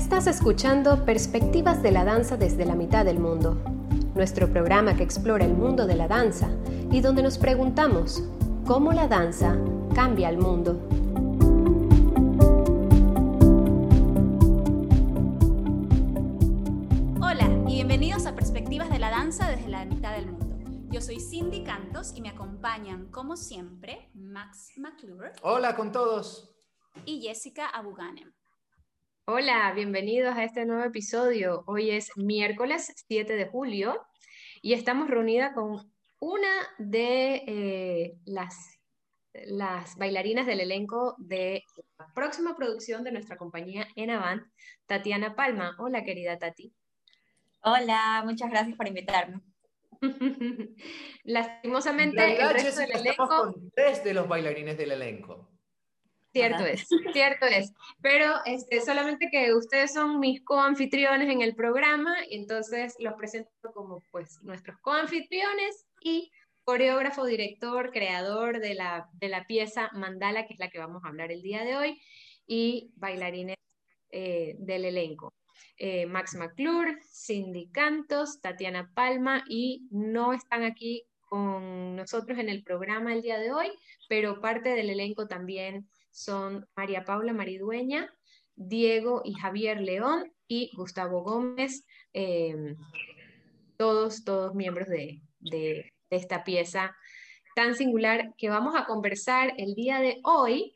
Estás escuchando Perspectivas de la Danza desde la mitad del mundo, nuestro programa que explora el mundo de la danza y donde nos preguntamos cómo la danza cambia el mundo. Hola y bienvenidos a Perspectivas de la Danza desde la mitad del mundo. Yo soy Cindy Cantos y me acompañan, como siempre, Max McClure. Hola con todos. Y Jessica Abuganem. Hola, bienvenidos a este nuevo episodio. Hoy es miércoles 7 de julio y estamos reunidas con una de eh, las, las bailarinas del elenco de la próxima producción de nuestra compañía en Avant, Tatiana Palma. Hola, querida Tati. Hola, muchas gracias por invitarme. Lastimosamente, el resto del elenco. con tres de los bailarines del elenco. Cierto es, cierto es. Pero este, solamente que ustedes son mis coanfitriones en el programa, y entonces los presento como pues nuestros coanfitriones y coreógrafo, director, creador de la, de la pieza Mandala, que es la que vamos a hablar el día de hoy, y bailarines eh, del elenco. Eh, Max McClure, Cindy Cantos, Tatiana Palma, y no están aquí con nosotros en el programa el día de hoy, pero parte del elenco también son María Paula Maridueña, Diego y Javier León y Gustavo Gómez, eh, todos, todos miembros de, de, esta pieza tan singular que vamos a conversar el día de hoy,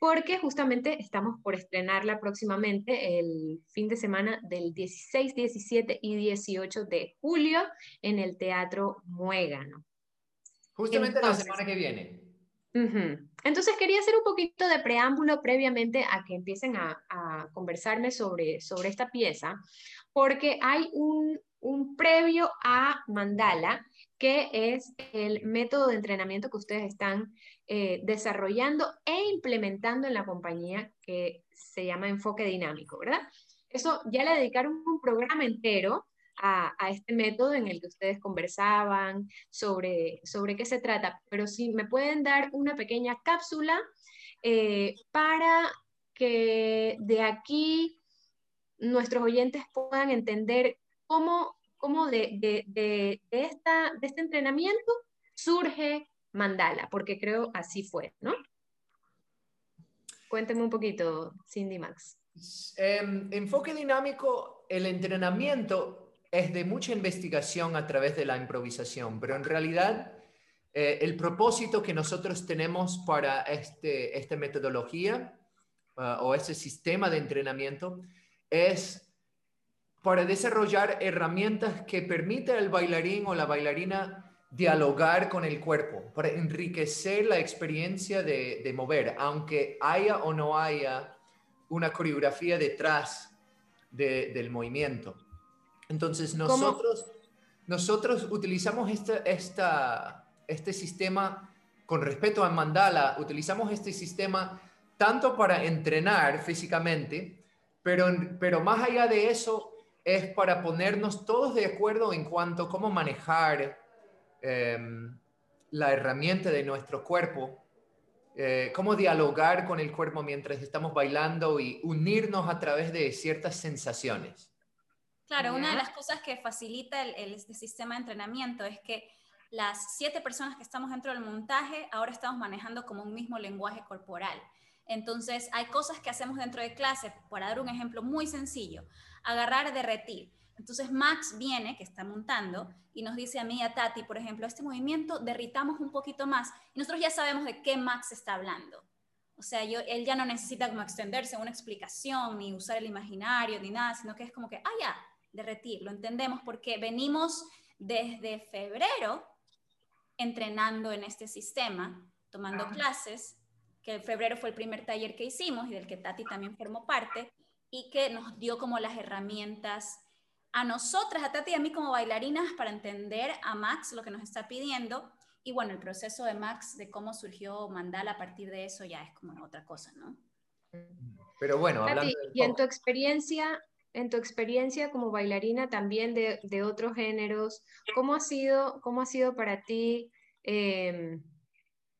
porque justamente estamos por estrenarla próximamente el fin de semana del 16, 17 y 18 de julio en el Teatro Muégano. Justamente la semana que viene. Entonces quería hacer un poquito de preámbulo previamente a que empiecen a, conversarme sobre, esta pieza, porque hay un, previo a Mandala, que es el método de entrenamiento que ustedes están eh, desarrollando e implementando en la compañía que se llama enfoque dinámico, ¿verdad? Eso ya le dedicaron un programa entero a, este método en el que ustedes conversaban sobre, sobre qué se trata, pero si me pueden dar una pequeña cápsula eh, para que de aquí nuestros oyentes puedan entender cómo, cómo de, de, de, esta, de este entrenamiento surge Mandala, porque creo así fue, ¿no? Cuénteme un poquito, Cindy Max. Em, enfoque dinámico, el entrenamiento es de mucha investigación a través de la improvisación, pero en realidad eh, el propósito que nosotros tenemos para este, esta metodología ah, o este sistema de entrenamiento es para desarrollar herramientas que permitan al bailarín o la bailarina dialogar con el cuerpo, para enriquecer la experiencia de, mover, aunque haya o no haya una coreografía detrás del movimiento. Entonces nosotros, nosotros utilizamos este, esta, este sistema con respecto a Mandala, utilizamos este sistema tanto para entrenar físicamente, pero, pero más allá de eso es para ponernos todos de acuerdo en cuanto a cómo manejar em, la herramienta de nuestro cuerpo, eh, cómo dialogar con el cuerpo mientras estamos bailando y unirnos a través de ciertas sensaciones. Claro, una de las cosas que facilita el, este sistema de entrenamiento es que las siete personas que estamos dentro del montaje ahora estamos manejando como un mismo lenguaje corporal. Entonces, hay cosas que hacemos dentro de clase, para dar un ejemplo muy sencillo, agarrar, derretir. Entonces, Max viene, que está montando, y nos dice a mí y a Tati, por ejemplo, este movimiento derritamos un poquito más, y nosotros ya sabemos de qué Max está hablando. O sea, yo, él ya no necesita como extenderse una explicación, ni usar el imaginario, ni nada, sino que es como que, ah, ya, derretir, lo entendemos porque venimos desde febrero entrenando en este sistema, tomando clases, que en febrero fue el primer taller que hicimos y del que Tati también formó parte, y que nos dio como las herramientas a nosotras, a Tati y a mí como bailarinas, para entender a Max lo que nos está pidiendo. Y bueno, el proceso de Max, de cómo surgió Mandala a partir de eso, ya es como otra cosa, ¿no? Pero bueno, hablando y en tu experiencia, en tu experiencia como bailarina también de, otros géneros, ¿cómo ha sido, cómo ha sido para ti em,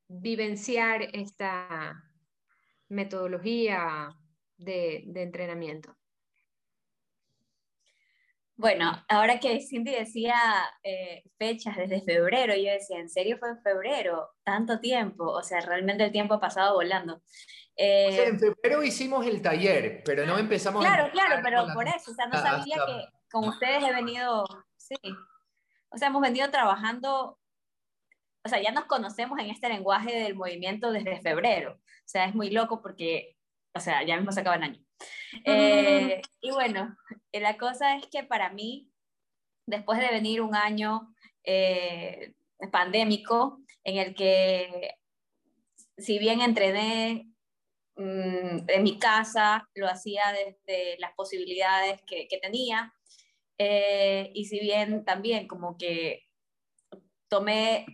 vivenciar esta metodología de, entrenamiento? Bueno, ahora que Cindy decía eh, fechas desde febrero, yo decía, ¿en serio fue en febrero? Tanto tiempo, o sea, realmente el tiempo ha pasado volando. Eh, en febrero hicimos el taller, pero no empezamos. Claro, claro, pero por eso, o sea, no sabía que con ustedes he venido, sí, o sea, hemos venido trabajando, o sea, ya nos conocemos en este lenguaje del movimiento desde febrero, o sea, es muy loco porque, o sea, ya mismo se acaba el año. Eh, y bueno, la cosa es que para mí, después de venir un año eh, pandémico, en el que si bien entrené mm, en mi casa, lo hacía desde las posibilidades que, tenía, eh, y si bien también como que tomé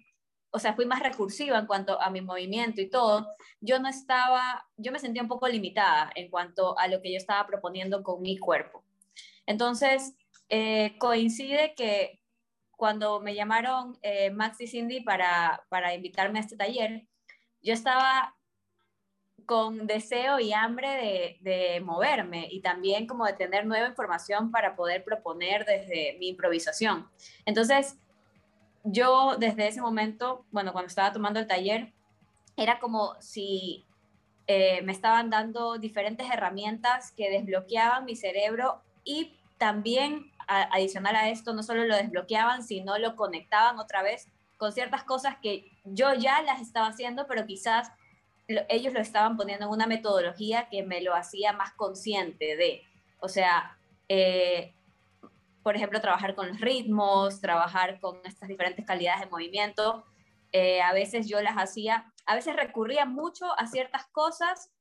o sea, fui más recursiva en cuanto a mi movimiento y todo, yo no estaba, yo me sentía un poco limitada en cuanto a lo que yo estaba proponiendo con mi cuerpo. Entonces, eh, coincide que cuando me llamaron eh, Max y Cindy para, para invitarme a este taller, yo estaba con deseo y hambre de, de, moverme y también como de tener nueva información para poder proponer desde mi improvisación. Entonces, yo desde ese momento, bueno, cuando estaba tomando el taller, era como si eh, me estaban dando diferentes herramientas que desbloqueaban mi cerebro y también adicional a esto, no solo lo desbloqueaban, sino lo conectaban otra vez con ciertas cosas que yo ya las estaba haciendo, pero quizás ellos lo estaban poniendo en una metodología que me lo hacía más consciente de. O sea, eh, por ejemplo, trabajar con los ritmos, trabajar con estas diferentes calidades de movimiento. Eh, a veces yo las hacía, a veces recurría mucho a ciertas cosas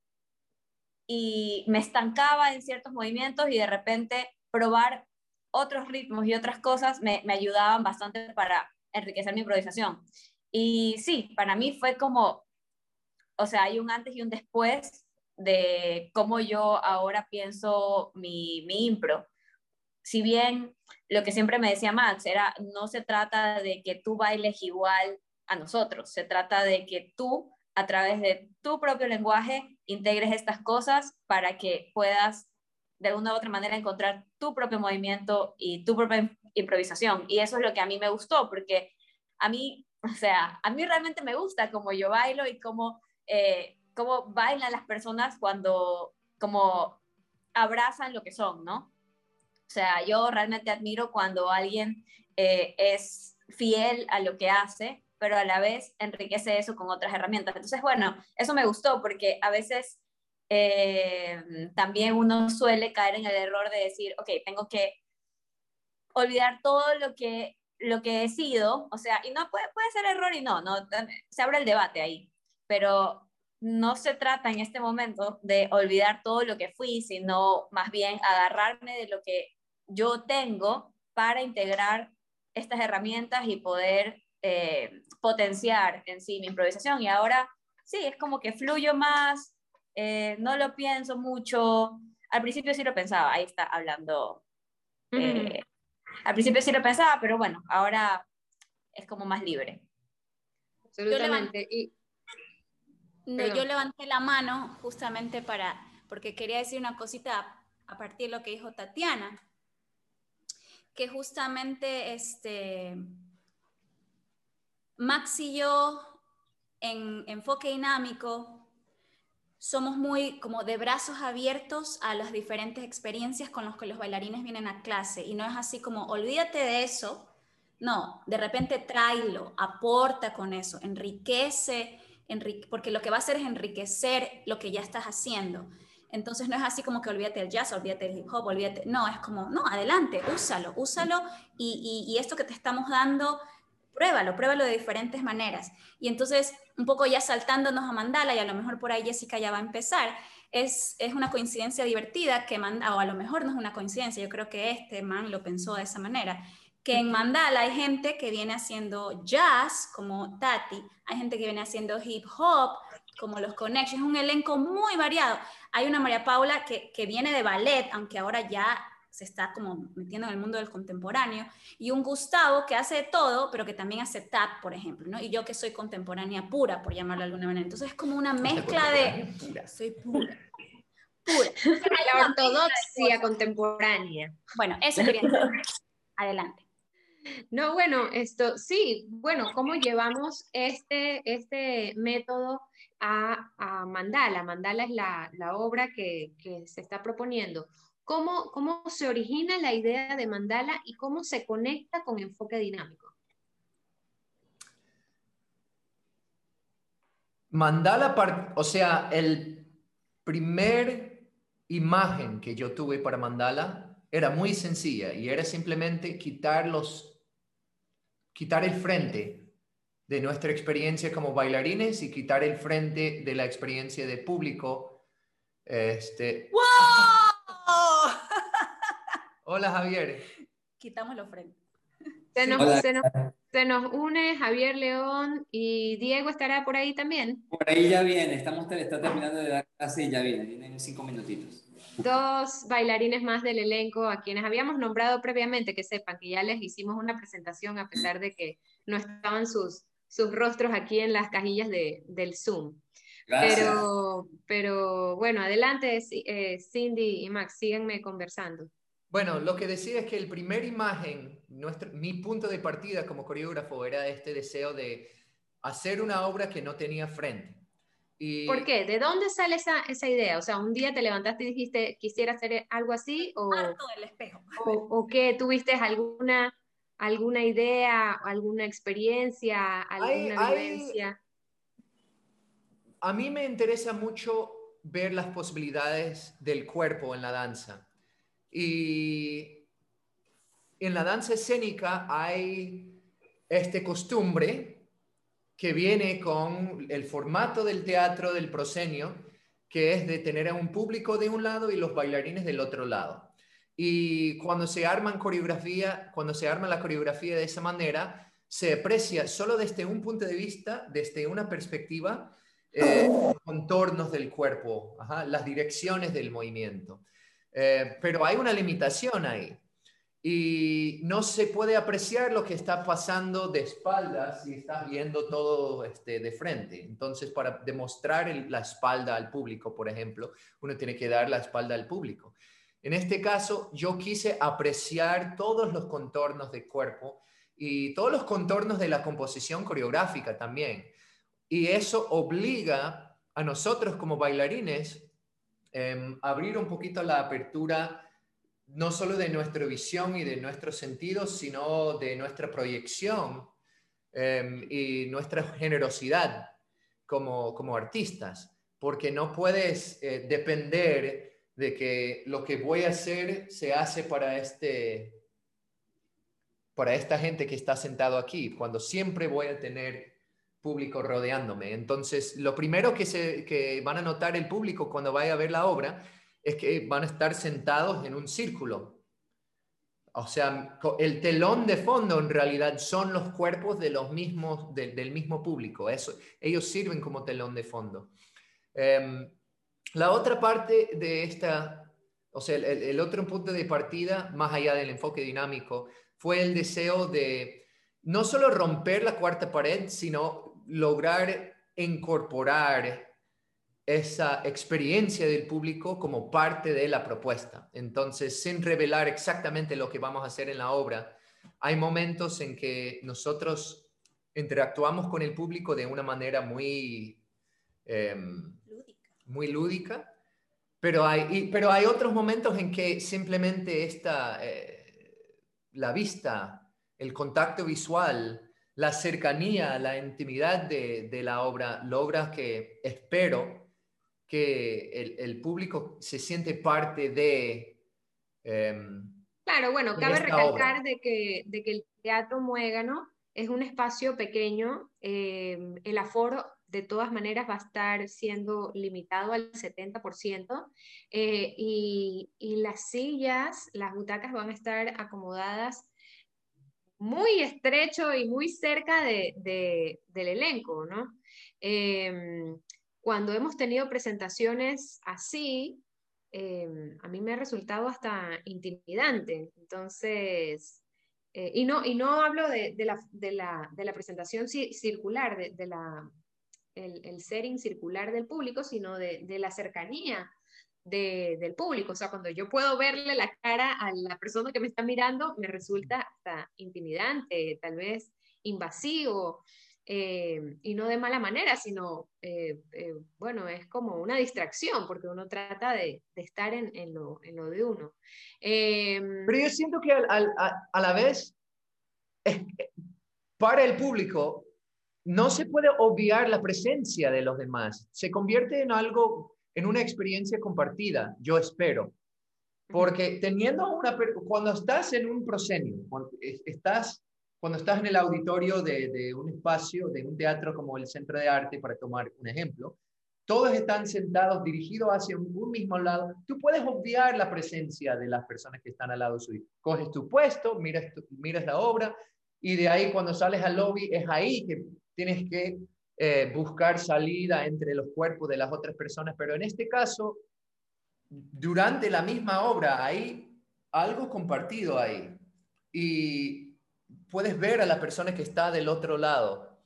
y me estancaba en ciertos movimientos y de repente probar otros ritmos y otras cosas me, me ayudaban bastante para enriquecer mi improvisación. Y sí, para mí fue como, o sea, hay un antes y un después de cómo yo ahora pienso mi, mi impro si bien lo que siempre me decía Max era, no se trata de que tú bailes igual a nosotros, se trata de que tú, a través de tu propio lenguaje, integres estas cosas para que puedas de alguna u otra manera encontrar tu propio movimiento y tu propia improvisación. Y eso es lo que a mí me gustó, porque a mí, o sea, a mí realmente me gusta cómo yo bailo y cómo, eh, cómo bailan las personas cuando, como abrazan lo que son, ¿no? O sea, yo realmente admiro cuando alguien eh, es fiel a lo que hace, pero a la vez enriquece eso con otras herramientas. Entonces, bueno, eso me gustó porque a veces eh, también uno suele caer en el error de decir, ok, tengo que olvidar todo lo que, lo que he sido, o sea, y no puede, puede ser error y no, no, se abre el debate ahí, pero no se trata en este momento de olvidar todo lo que fui, sino más bien agarrarme de lo que yo tengo para integrar estas herramientas y poder eh, potenciar en sí mi improvisación. Y ahora sí, es como que fluyo más, eh, no lo pienso mucho. Al principio sí lo pensaba, ahí está hablando. Eh, al principio sí lo pensaba, pero bueno, ahora es como más libre. Absolutamente. yo levanté la mano justamente para, porque quería decir una cosita a partir de lo que dijo Tatiana que justamente este, Max y yo en enfoque dinámico somos muy como de brazos abiertos a las diferentes experiencias con las que los bailarines vienen a clase y no es así como olvídate de eso, no, de repente tráelo, aporta con eso, enriquece, porque lo que va a hacer es enriquecer lo que ya estás haciendo. Entonces no es así como que olvídate del jazz, olvídate del hip hop, olvídate, no, es como, no, adelante, úsalo, úsalo y, esto que te estamos dando, pruébalo, pruébalo de diferentes maneras. Y entonces, un poco ya saltándonos a Mandala, y a lo mejor por ahí Jessica ya va a empezar, es, es una coincidencia divertida que Mandala, o a lo mejor no es una coincidencia, yo creo que este man lo pensó de esa manera, que en Mandala hay gente que viene haciendo jazz, como Tati, hay gente que viene haciendo hip hop, como los Connections, es un elenco muy variado. Hay una María Paula que, que viene de ballet, aunque ahora ya se está como metiendo en el mundo del contemporáneo, y un Gustavo que hace de todo, pero que también hace tap, por ejemplo, ¿no? Y yo que soy contemporánea pura, por llamarlo de alguna manera. Entonces es como una mezcla de... Pura. Soy pura. pura. La ortodoxia contemporánea. Bueno, eso quería decir. Adelante. No, bueno, esto sí, bueno, ¿cómo llevamos este, este método a, Mandala? Mandala es la, obra que, se está proponiendo. ¿Cómo, ¿Cómo se origina la idea de Mandala y cómo se conecta con enfoque dinámico? Mandala, o sea, el primer imagen que yo tuve para Mandala era muy sencilla y era simplemente quitar los quitar el frente de nuestra experiencia como bailarines y quitar el frente de la experiencia de público. Este... Hola Javier. Quitamos los frentes. Se nos, se, nos, une Javier León y Diego estará por ahí también. Por ahí ya viene, estamos está terminando de dar clase y ya viene, viene en cinco minutitos dos bailarines más del elenco a quienes habíamos nombrado previamente, que sepan que ya les hicimos una presentación a pesar de que no estaban sus, sus rostros aquí en las cajillas de, del Zoom. Pero, pero bueno, adelante eh, Cindy y Max, síganme conversando. Bueno, lo que decía es que el primer imagen, nuestro, mi punto de partida como coreógrafo era este deseo de hacer una obra que no tenía frente. ¿Por qué? ¿De dónde sale esa, esa, idea? O sea, un día te levantaste y dijiste, quisiera hacer algo así, o, del espejo. o, o qué, tuviste alguna, alguna idea, alguna experiencia, alguna vivencia. A mí me interesa mucho ver las posibilidades del cuerpo en la danza. Y en la danza escénica hay este costumbre que viene con el formato del teatro del proscenio, que es de tener a un público de un lado y los bailarines del otro lado. Y cuando se arman coreografía, cuando se arma la coreografía de esa manera, se aprecia solo desde un punto de vista, desde una perspectiva, eh, contornos del cuerpo, las direcciones del movimiento. Eh, pero hay una limitación ahí y no se puede apreciar lo que está pasando de espaldas si estás viendo todo este, de frente. Entonces, para demostrar la espalda al público, por ejemplo, uno tiene que dar la espalda al público. En este caso, yo quise apreciar todos los contornos del cuerpo y todos los contornos de la composición coreográfica también. Y eso obliga a nosotros como bailarines eh, abrir un poquito la apertura no solo de nuestra visión y de nuestros sentidos, sino de nuestra proyección em, y nuestra generosidad como, como artistas, porque no puedes eh, depender de que lo que voy a hacer se hace para este para esta gente que está sentado aquí, cuando siempre voy a tener público rodeándome. Entonces, lo primero que, se, que van a notar el público cuando vaya a ver la obra es que van a estar sentados en un círculo. O sea, el telón de fondo en realidad son los cuerpos de los mismos, del mismo público. Eso, ellos sirven como telón de fondo. Em, la otra parte de esta, o sea, el, el, otro punto de partida, más allá del enfoque dinámico, fue el deseo de no solo romper la cuarta pared, sino lograr incorporar esa experiencia del público como parte de la propuesta. Entonces, sin revelar exactamente lo que vamos a hacer en la obra, hay momentos en que nosotros interactuamos con el público de una manera muy, em, lúdica. muy lúdica, pero hay, pero hay otros momentos en que simplemente esta, eh, la vista, el contacto visual, la cercanía, la intimidad de, de la obra logra que, espero, que el, público se siente parte de... Em, claro, bueno, cabe recalcar de que, de que el Teatro Muégano es un espacio pequeño, em, el aforo de todas maneras va a estar siendo limitado al 70% eh, y, y, las sillas, las butacas van a estar acomodadas muy estrecho y muy cerca de, del elenco, ¿no? Em, cuando hemos tenido presentaciones así, em, a mí me ha resultado hasta intimidante. Entonces, eh, y, no, y no hablo de, la, de, la, de la, presentación circular, de, la, el, el, setting circular del público, sino de, la cercanía del público. O sea, cuando yo puedo verle la cara a la persona que me está mirando, me resulta hasta intimidante, tal vez invasivo. Eh, y no de mala manera, sino, eh, eh, bueno, es como una distracción, porque uno trata de, estar en, lo, de uno. Pero yo siento que a, la vez, para el público, no se puede obviar la presencia de los demás. Se convierte en algo, en una experiencia compartida, yo espero. Porque teniendo una, cuando estás en un proscenio, estás cuando estás en el auditorio de, un espacio, de un teatro como el Centro de Arte, para tomar un ejemplo, todos están sentados dirigidos hacia un, mismo lado, tú puedes obviar la presencia de las personas que están al lado suyo. Coges tu puesto, miras, miras la obra y de ahí cuando sales al lobby es ahí que tienes que eh, buscar salida entre los cuerpos de las otras personas, pero en este caso, durante la misma obra hay algo compartido ahí. Y puedes ver a la persona que está del otro lado.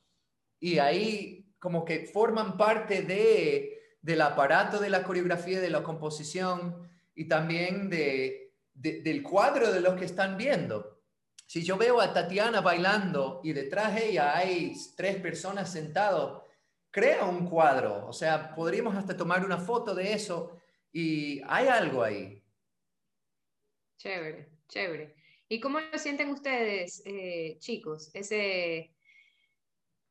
Y ahí como que forman parte de, del aparato de la coreografía, de la composición y también de, del cuadro de lo que están viendo. Si yo veo a Tatiana bailando y detrás de ella hay tres personas sentadas, crea un cuadro. O sea, podríamos hasta tomar una foto de eso y hay algo ahí. Chévere, chévere. ¿Y cómo lo sienten ustedes, eh, chicos? Ese,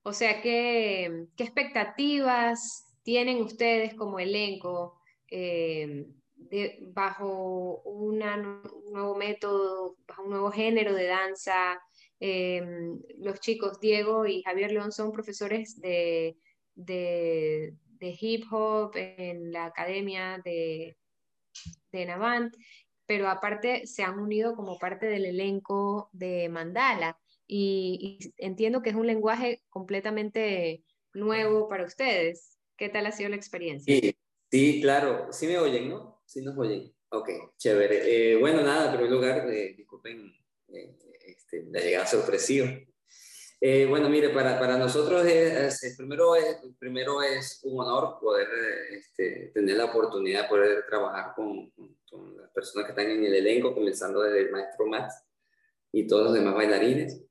o sea, ¿qué, expectativas tienen ustedes como elenco eh, bajo un nuevo método, bajo un nuevo género de danza? Eh, los chicos, Diego y Javier León, son profesores de, de, hip hop en la academia de, de Navant pero aparte se han unido como parte del elenco de Mandala y, entiendo que es un lenguaje completamente nuevo para ustedes. ¿Qué tal ha sido la experiencia? Sí, sí claro, sí me oyen, ¿no? Sí nos oyen. Ok, chévere. Eh, bueno, nada, en primer lugar, eh, disculpen eh, este, la llegada sorpresiva. Eh, bueno, mire, para, para nosotros es, primero, es, primero es un honor poder este, tener la oportunidad de poder trabajar con, con, las personas que están en el elenco, comenzando desde el maestro Max y todos los demás bailarines.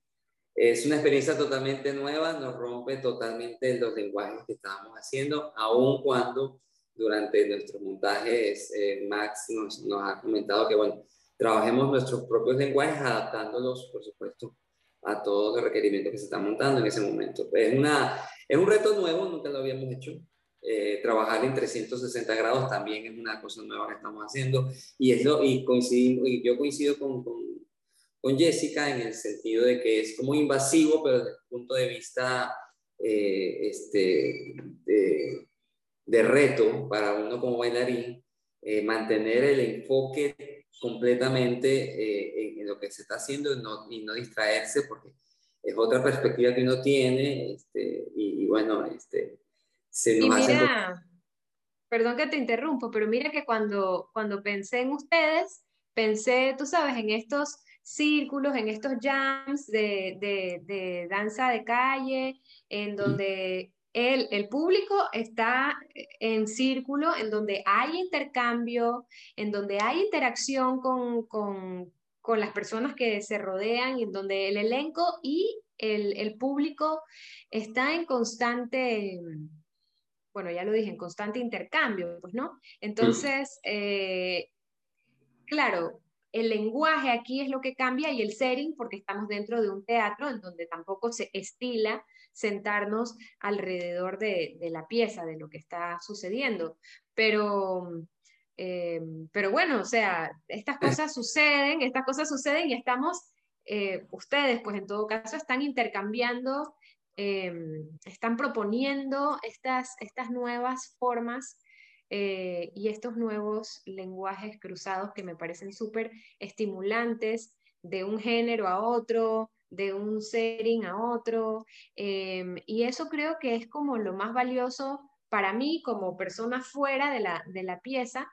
Es una experiencia totalmente nueva, nos rompe totalmente los lenguajes que estábamos haciendo, aun cuando durante nuestros montajes eh, Max nos, nos ha comentado que, bueno, trabajemos nuestros propios lenguajes adaptándolos, por supuesto, a todos los requerimientos que se están montando en ese momento. Es, una, es un reto nuevo, nunca lo habíamos hecho. Eh, trabajar en 360 grados también es una cosa nueva que estamos haciendo y, es lo, y, coincidimos, y yo coincido con, con, con, Jessica en el sentido de que es como invasivo, pero desde el punto de vista eh, este, de, de, reto para uno como bailarín, eh, mantener el enfoque completamente eh, en, lo que se está haciendo y no, y no, distraerse porque es otra perspectiva que uno tiene este, y, bueno, este, se nos y mira, Perdón que te interrumpo, pero mira que cuando, cuando pensé en ustedes, pensé, tú sabes, en estos círculos, en estos jams de, de, de danza de calle, en donde el, público está en círculo, en donde hay intercambio, en donde hay interacción con, las personas que se rodean, y en donde el elenco y el, público está en constante, bueno, ya lo dije, en constante intercambio, pues, ¿no? Entonces, eh, claro, el lenguaje aquí es lo que cambia y el setting, porque estamos dentro de un teatro en donde tampoco se estila sentarnos alrededor de, la pieza, de lo que está sucediendo. Pero, eh, pero bueno, o sea, estas cosas suceden, estas cosas suceden y estamos, eh, ustedes pues en todo caso están intercambiando, eh, están proponiendo estas, estas nuevas formas y estos nuevos lenguajes cruzados que me parecen súper estimulantes de un género a otro, de un setting a otro. Em, y eso creo que es como lo más valioso para mí como persona fuera de la, de la pieza.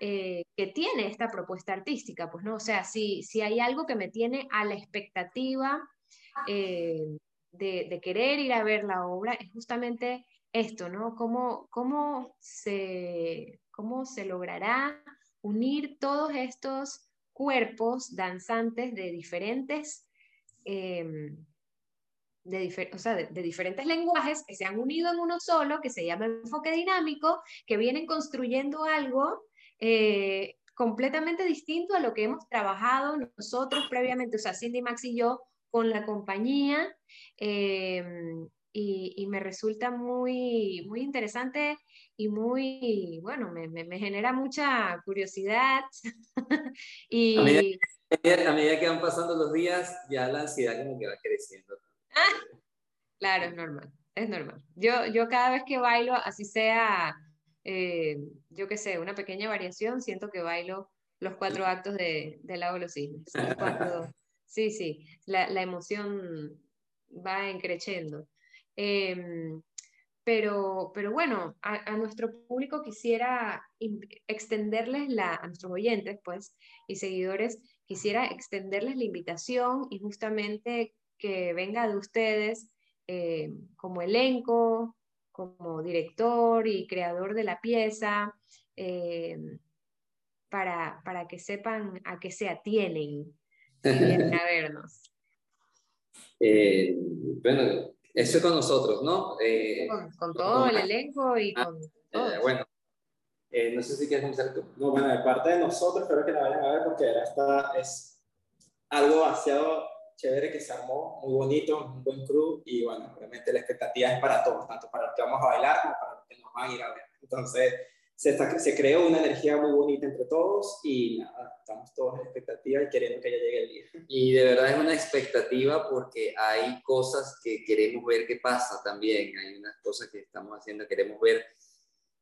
Eh, que tiene esta propuesta artística, pues no, o sea, si, si hay algo que me tiene a la expectativa eh, de, querer ir a ver la obra, es justamente esto, ¿no? Cómo, cómo, se, cómo se logrará unir todos estos cuerpos danzantes de diferentes, em, de, o sea, de, diferentes lenguajes que se han unido en uno solo, que se llama enfoque dinámico, que vienen construyendo algo eh, completamente distinto a lo que hemos trabajado nosotros previamente, o sea, Cindy, Max y yo, con la compañía. Em, y, me resulta muy, muy interesante y muy, bueno, me, me, genera mucha curiosidad. y... A medida, que van pasando los días, ya la ansiedad como que va creciendo. Ah, claro, es normal, es normal. Yo, yo cada vez que bailo, así sea, eh, yo qué sé, una pequeña variación, siento que bailo los cuatro actos de, de Lago de los Cisnes. sí, sí, la, la emoción va encreciendo. Em, pero, pero bueno, a, nuestro público quisiera extenderles la, a nuestros oyentes, pues, y seguidores, quisiera extenderles la invitación y justamente que venga de ustedes eh, como elenco, como director y creador de la pieza, eh, para, para, que sepan a qué se atienen si vienen a vernos. Eh, bueno, eso es con nosotros, ¿no? Con, todo el elenco y ah, con. Eh, bueno, eh, no sé si quieres comenzar tú. No, bueno, de parte de nosotros, espero que la vayan a ver porque esta es algo demasiado chévere que se armó, muy bonito, un buen crew y bueno, obviamente la expectativa es para todos, tanto para los que vamos a bailar como para los que nos van a ir a ver. Entonces, se, se creó una energía muy bonita entre todos y nada, estamos todos en expectativa y queriendo que ya llegue el día. Y de verdad es una expectativa porque hay cosas que queremos ver qué pasa también, hay unas cosas que estamos haciendo, queremos ver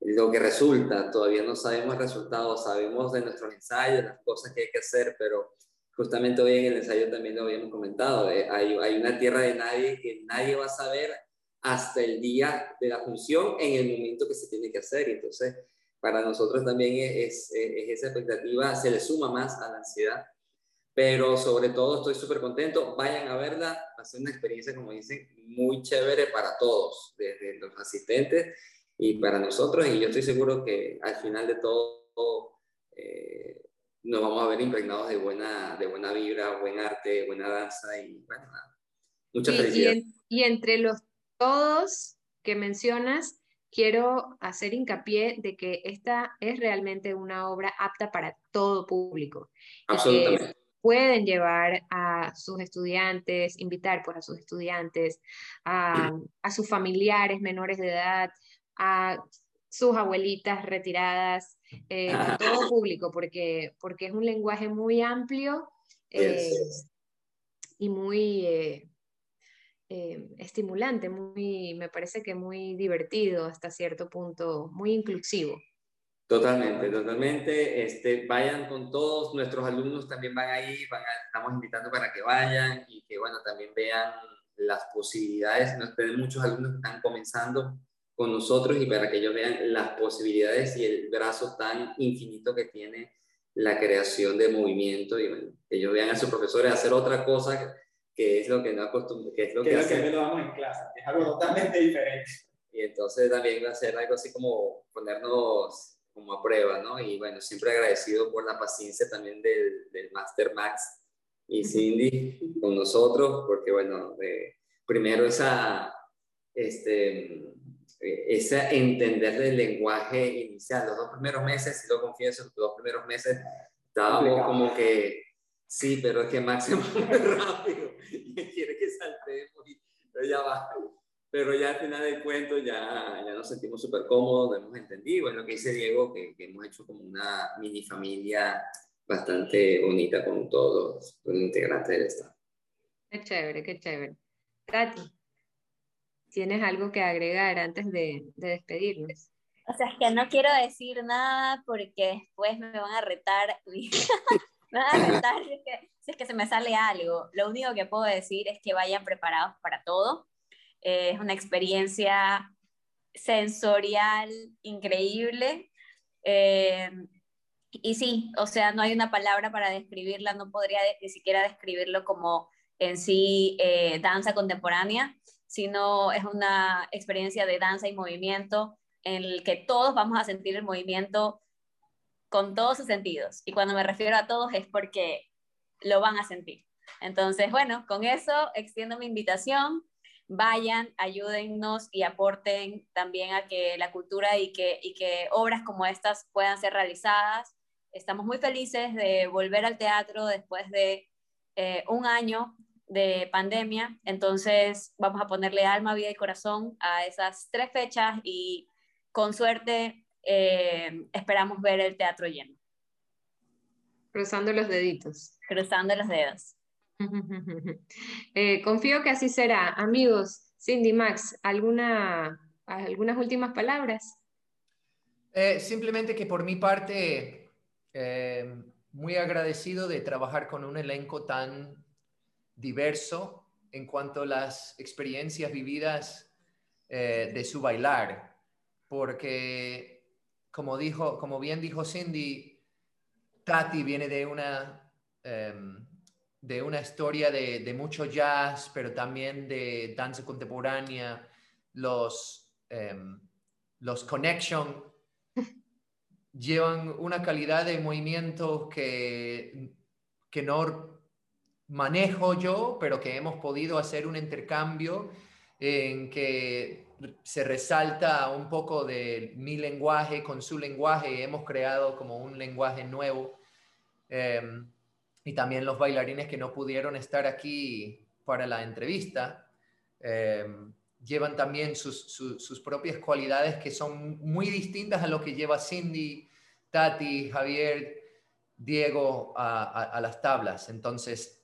lo que resulta, todavía no sabemos el resultado, sabemos de nuestros ensayos, las cosas que hay que hacer, pero justamente hoy en el ensayo también lo habíamos comentado, eh, hay, hay una tierra de nadie que nadie va a saber hasta el día de la función en el momento que se tiene que hacer, entonces para nosotros también es, esa expectativa, se le suma más a la ansiedad, pero sobre todo estoy súper contento, vayan a verla, va a ser una experiencia, como dicen, muy chévere para todos, desde los asistentes y para nosotros, y yo estoy seguro que al final de todo eh, nos vamos a ver impregnados de buena, de buena vibra, buen arte, buena danza y bueno, mucha felicidad. y entre los todos que mencionas, quiero hacer hincapié de que esta es realmente una obra apta para todo público. Absolutamente. pueden llevar a sus estudiantes, invitar pues, a sus estudiantes, a, sus familiares menores de edad, a sus abuelitas retiradas, eh, a todo público, porque, porque es un lenguaje muy amplio eh, y muy, eh, eh, estimulante, muy, me parece que muy divertido hasta cierto punto, muy inclusivo. Totalmente, totalmente. Este, vayan con todos, nuestros alumnos también van ahí, van estamos invitando para que vayan y que bueno, también vean las posibilidades. Nos tenemos muchos alumnos que están comenzando con nosotros y para que ellos vean las posibilidades y el brazo tan infinito que tiene la creación de movimiento y bueno, que ellos vean a sus profesores hacer otra cosa que es lo que no acostumbramos, que es lo que, que, es lo que damos en clase, es algo totalmente diferente. Y entonces también va a ser algo así como ponernos como a prueba, ¿no? Y bueno, siempre agradecido por la paciencia también del, del Master Max y Cindy con nosotros, porque bueno, primero esa, este, esa entender del lenguaje inicial, los dos primeros meses, si lo confieso, los dos primeros meses estábamos como que Sí, pero es que Máximo es muy rápido y quiere que saltemos, pero ya va. Pero ya al final del cuento ya, ya nos sentimos súper cómodos, hemos entendido, es lo que dice Diego, que, que, hemos hecho como una mini familia bastante bonita con todos los integrantes del Estado. Qué chévere, qué chévere. Tati, ¿tienes algo que agregar antes de, de despedirnos? O sea, es que no quiero decir nada porque después me van a retar. si es que se me sale algo. Lo único que puedo decir es que vayan preparados para todo. Eh, es una experiencia sensorial increíble. Eh, y sí, o sea, no hay una palabra para describirla, no podría ni siquiera describirlo como en sí eh, danza contemporánea, sino es una experiencia de danza y movimiento en el que todos vamos a sentir el movimiento con todos sus sentidos. Y cuando me refiero a todos es porque lo van a sentir. Entonces, bueno, con eso extiendo mi invitación. Vayan, ayúdennos y aporten también a que la cultura y que, y que obras como estas puedan ser realizadas. Estamos muy felices de volver al teatro después de eh, un año de pandemia. Entonces, vamos a ponerle alma, vida y corazón a esas tres fechas y con suerte eh, esperamos ver el teatro lleno. Cruzando los deditos. Cruzando los dedos. Eh, confío que así será. Amigos, Cindy, Max, ¿alguna, ¿algunas últimas palabras? Eh, simplemente que por mi parte, muy agradecido de trabajar con un elenco tan diverso en cuanto a las experiencias vividas de su bailar porque como, dijo, como bien dijo Cindy, Tati viene de una, em, de una historia de, mucho jazz, pero también de danza contemporánea, los, um, los Connection llevan una calidad de movimiento que, que no manejo yo, pero que hemos podido hacer un intercambio en que se resalta un poco de mi lenguaje con su lenguaje. Hemos creado como un lenguaje nuevo. Em, y también los bailarines que no pudieron estar aquí para la entrevista em, llevan también sus, propias cualidades que son muy distintas a lo que lleva Cindy, Tati, Javier, Diego a las tablas. Entonces,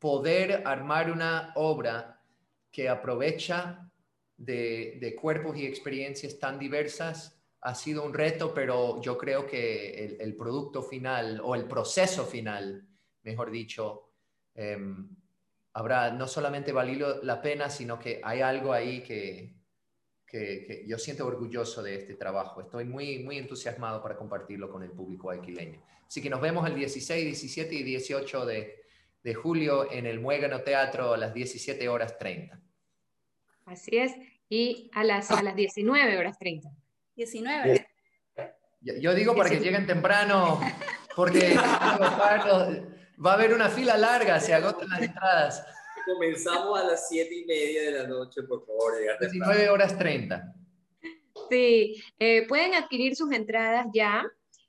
poder armar una obra que aprovecha de, cuerpos y experiencias tan diversas ha sido un reto, pero yo creo que el, producto final o el proceso final, mejor dicho, em, habrá no solamente valido la pena, sino que hay algo ahí que, que, yo siento orgulloso de este trabajo. Estoy muy, muy entusiasmado para compartirlo con el público alquileño. Así que nos vemos el 16, 17 y 18 de, de julio en el Muégano Teatro a las 17 horas 30. Así es, y a las, a las 19 horas 30. 19. Yo, digo para que lleguen temprano, porque va a haber una fila larga, se agotan las entradas. Comenzamos a las 7 y media de la noche, por favor. 19 horas 30. Sí, eh, pueden adquirir sus entradas ya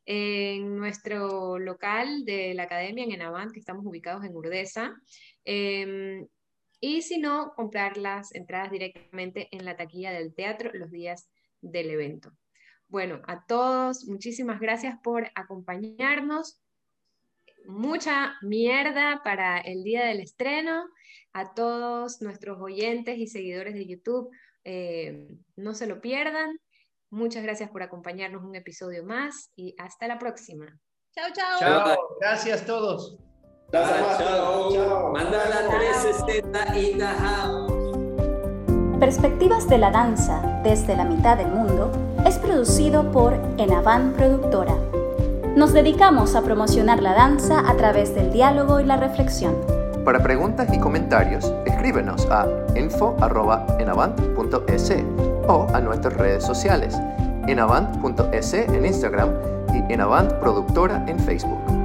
en nuestro local de la academia en Enavant, que estamos ubicados en Urdesa. Em, y si no, comprar las entradas directamente en la taquilla del teatro los días del evento. Bueno, a todos, muchísimas gracias por acompañarnos. Mucha mierda para el día del estreno. A todos nuestros oyentes y seguidores de YouTube, eh, no se lo pierdan. Muchas gracias por acompañarnos un episodio más y hasta la próxima. Chao, chao. Chao, gracias a todos. Manda la 360 y Perspectivas de la danza desde la mitad del mundo es producido por Enavan Productora. Nos dedicamos a promocionar la danza a través del diálogo y la reflexión. Para preguntas y comentarios, escríbenos a info.enavant.es o a nuestras redes sociales, enavant.es en Instagram y Enavant Productora en Facebook.